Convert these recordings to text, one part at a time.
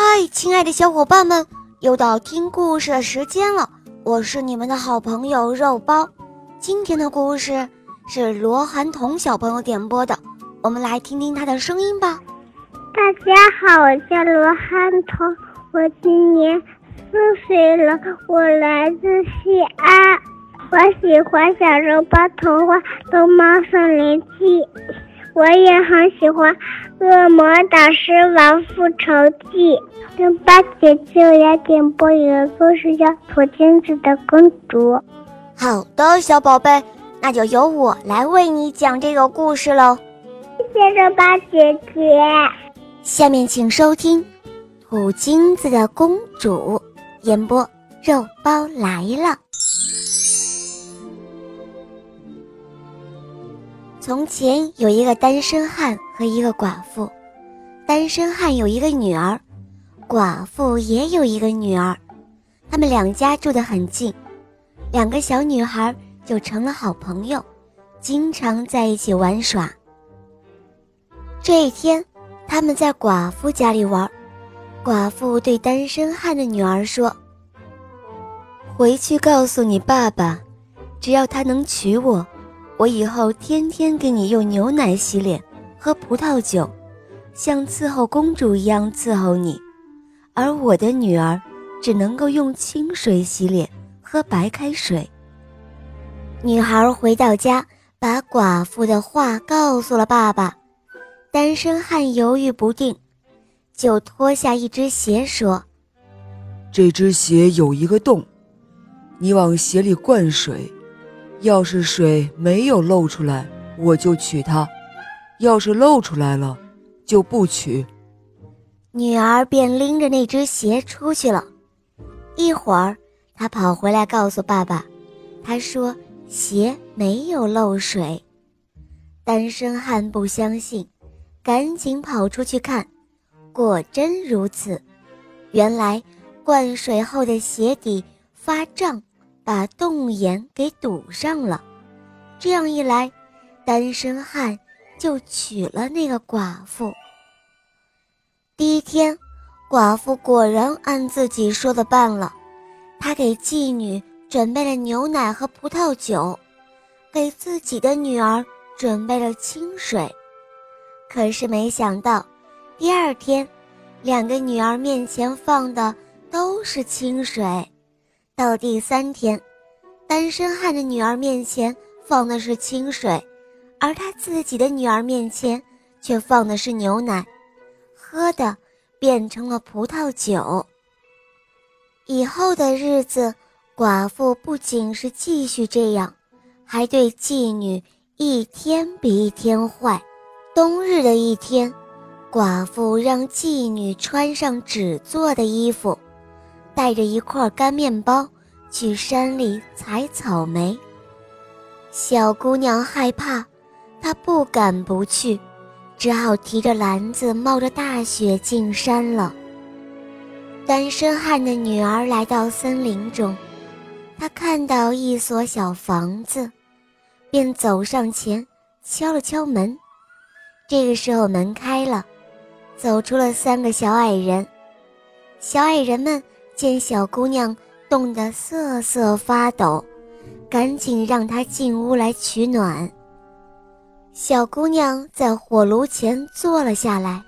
嗨，亲爱的小伙伴们，又到听故事的时间了。我是你们的好朋友肉包。今天的故事是罗涵彤小朋友点播的，我们来听听他的声音吧。大家好，我叫罗涵彤，我今年四岁了，我来自西安。我喜欢《小肉包童话》《龙猫森林记》，我也很喜欢《恶魔导师王复仇记》。肉包姐姐，我要点播一个故事，叫《土金子的公主》。好的，小宝贝，那就由我来为你讲这个故事喽。谢谢肉包姐姐。下面请收听《土金子的公主》，演播肉包来了。从前有一个单身汉和一个寡妇，单身汉有一个女儿，寡妇也有一个女儿，他们两家住得很近，两个小女孩就成了好朋友，经常在一起玩耍。这一天，他们在寡妇家里玩，寡妇对单身汉的女儿说：“回去告诉你爸爸，只要他能娶我。”我以后天天给你用牛奶洗脸，喝葡萄酒，像伺候公主一样伺候你，而我的女儿只能够用清水洗脸，喝白开水。女孩回到家，把寡妇的话告诉了爸爸。单身汉犹豫不定，就脱下一只鞋说：“这只鞋有一个洞，你往鞋里灌水。”要是水没有漏出来，我就娶她；要是漏出来了，就不娶。女儿便拎着那只鞋出去了。一会儿，她跑回来告诉爸爸，她说鞋没有漏水。单身汉不相信，赶紧跑出去看，果真如此。原来灌水后的鞋底发胀。把洞眼给堵上了，这样一来，单身汉就娶了那个寡妇。第一天，寡妇果然按自己说的办了，她给妓女准备了牛奶和葡萄酒，给自己的女儿准备了清水。可是没想到，第二天，两个女儿面前放的都是清水。到第三天，单身汉的女儿面前放的是清水，而他自己的女儿面前却放的是牛奶，喝的变成了葡萄酒。以后的日子，寡妇不仅是继续这样，还对妓女一天比一天坏。冬日的一天，寡妇让妓女穿上纸做的衣服。带着一块干面包去山里采草莓。小姑娘害怕，她不敢不去，只好提着篮子冒着大雪进山了。单身汉的女儿来到森林中，她看到一所小房子，便走上前敲了敲门。这个时候门开了，走出了三个小矮人。小矮人们。见小姑娘冻得瑟瑟发抖，赶紧让她进屋来取暖。小姑娘在火炉前坐了下来，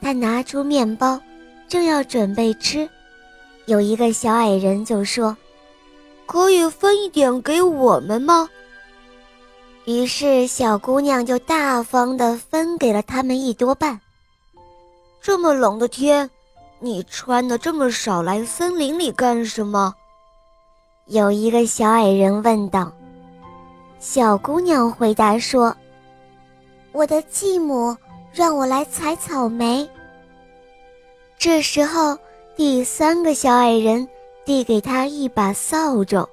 她拿出面包，正要准备吃，有一个小矮人就说：“可以分一点给我们吗？”于是小姑娘就大方地分给了他们一多半。这么冷的天。你穿的这么少，来森林里干什么？有一个小矮人问道。小姑娘回答说：“我的继母让我来采草莓。”这时候，第三个小矮人递给他一把扫帚，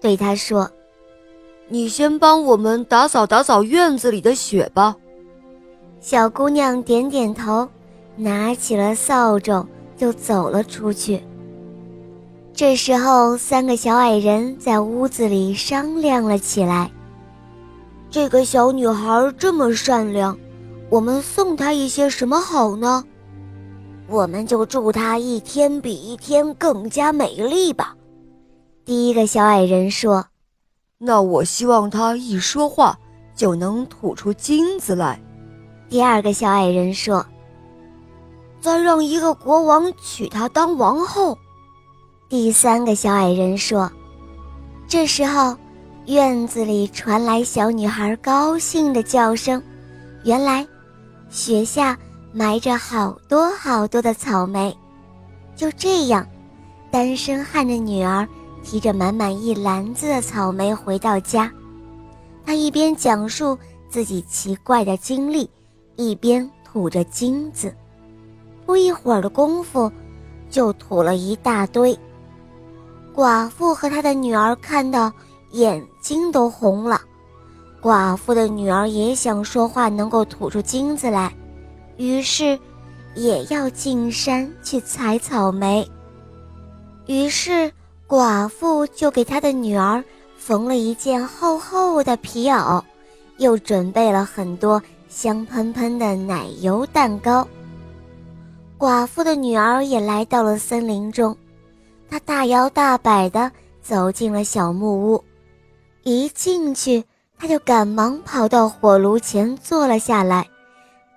对他说：“你先帮我们打扫打扫院子里的雪吧。”小姑娘点点头。拿起了扫帚就走了出去。这时候，三个小矮人在屋子里商量了起来。这个小女孩这么善良，我们送她一些什么好呢？我们就祝她一天比一天更加美丽吧。”第一个小矮人说：“那我希望她一说话就能吐出金子来。”第二个小矮人说：“再让一个国王娶她当王后。”第三个小矮人说：“这时候。”院子里传来小女孩高兴的叫声，原来雪下埋着好多好多的草莓。就这样，单身汉的女儿提着满满一篮子的草莓回到家，她一边讲述自己奇怪的经历，一边吐着金子。不一会儿的功夫，就吐了一大堆。寡妇和她的女儿看到。眼睛都红了，寡妇的女儿也想说话，能够吐出金子来，于是也要进山去采草莓。于是寡妇就给她的女儿缝了一件厚厚的皮袄，又准备了很多香喷喷的奶油蛋糕。寡妇的女儿也来到了森林中，她大摇大摆地走进了小木屋。一进去，她就赶忙跑到火炉前坐了下来，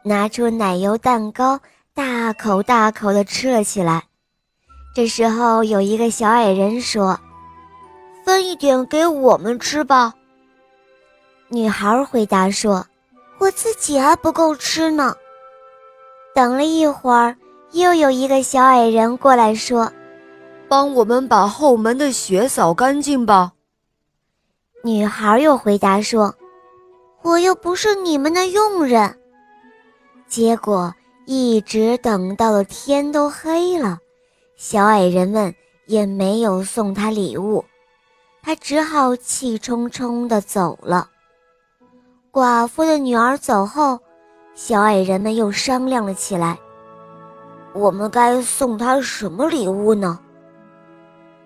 拿出奶油蛋糕，大口大口地吃了起来。这时候，有一个小矮人说：“分一点给我们吃吧。”女孩回答说：“我自己还不够吃呢。”等了一会儿，又有一个小矮人过来说：“帮我们把后门的雪扫干净吧。”女孩又回答说：“我又不是你们的佣人。”结果一直等到了天都黑了，小矮人们也没有送他礼物，他只好气冲冲地走了。寡妇的女儿走后，小矮人们又商量了起来：“我们该送他什么礼物呢？”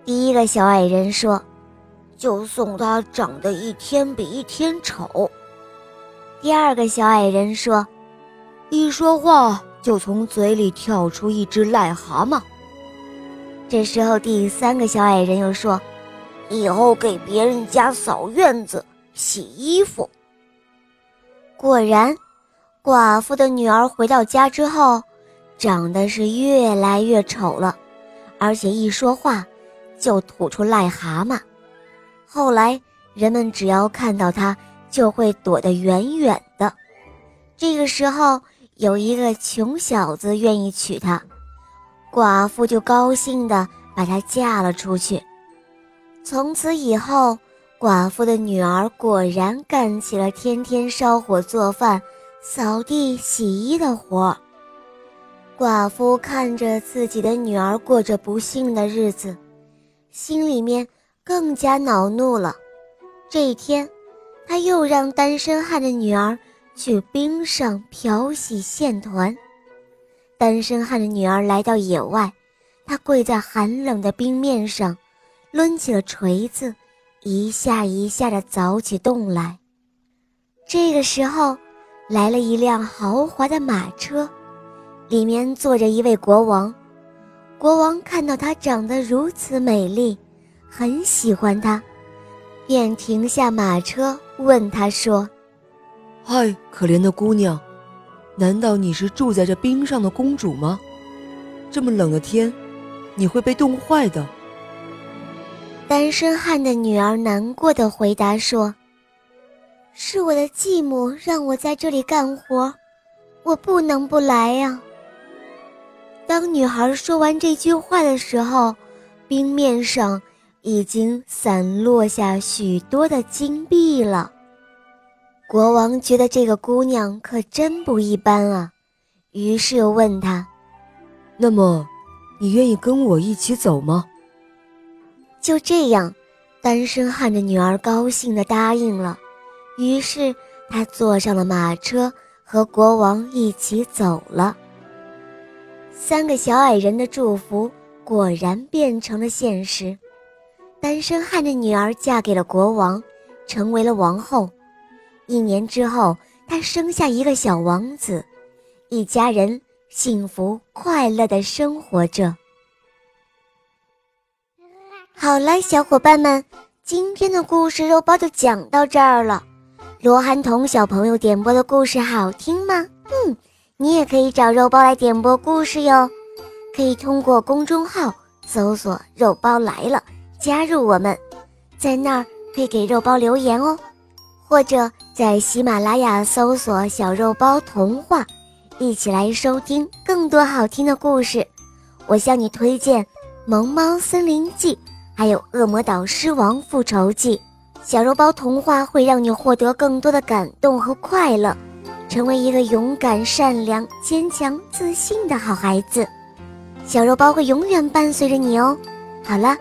第一个小矮人说。就送他长得一天比一天丑。第二个小矮人说：“一说话就从嘴里跳出一只癞蛤蟆。”这时候，第三个小矮人又说：“以后给别人家扫院子、洗衣服。”果然，寡妇的女儿回到家之后，长得是越来越丑了，而且一说话就吐出癞蛤蟆。后来，人们只要看到他，就会躲得远远的。这个时候，有一个穷小子愿意娶她，寡妇就高兴地把她嫁了出去。从此以后，寡妇的女儿果然干起了天天烧火做饭、扫地洗衣的活儿。寡妇看着自己的女儿过着不幸的日子，心里面。更加恼怒了。这一天，他又让单身汉的女儿去冰上漂洗线团。单身汉的女儿来到野外，她跪在寒冷的冰面上，抡起了锤子，一下一下地凿起洞来。这个时候，来了一辆豪华的马车，里面坐着一位国王。国王看到她长得如此美丽。很喜欢她，便停下马车，问她说：“嗨，可怜的姑娘，难道你是住在这冰上的公主吗？这么冷的天，你会被冻坏的。”单身汉的女儿难过的回答说：“是我的继母让我在这里干活，我不能不来呀。”当女孩说完这句话的时候，冰面上。已经散落下许多的金币了。国王觉得这个姑娘可真不一般啊，于是又问她：“那么，你愿意跟我一起走吗？”就这样，单身汉的女儿高兴地答应了。于是，她坐上了马车，和国王一起走了。三个小矮人的祝福果然变成了现实。单身汉的女儿嫁给了国王，成为了王后。一年之后，她生下一个小王子，一家人幸福快乐的生活着。好了，小伙伴们，今天的故事肉包就讲到这儿了。罗涵彤小朋友点播的故事好听吗？嗯，你也可以找肉包来点播故事哟。可以通过公众号搜索“肉包来了”，加入我们，在那儿可以给肉包留言哦。或者在喜马拉雅搜索“小肉包童话”，一起来收听更多好听的故事。我向你推荐《萌猫森林记》，还有《恶魔岛狮王复仇记》。小肉包童话会让你获得更多的感动和快乐，成为一个勇敢、善良、坚强、自信的好孩子。小肉包会永远伴随着你哦。好了，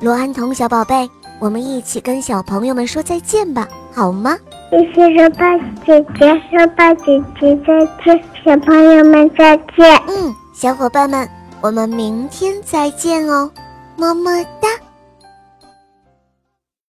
罗安彤小宝贝，我们一起跟小朋友们说再见吧。好吗？谢谢肉包姐姐，肉包姐姐再见，小朋友们再见。嗯，小伙伴们，我们明天再见哦，么么哒。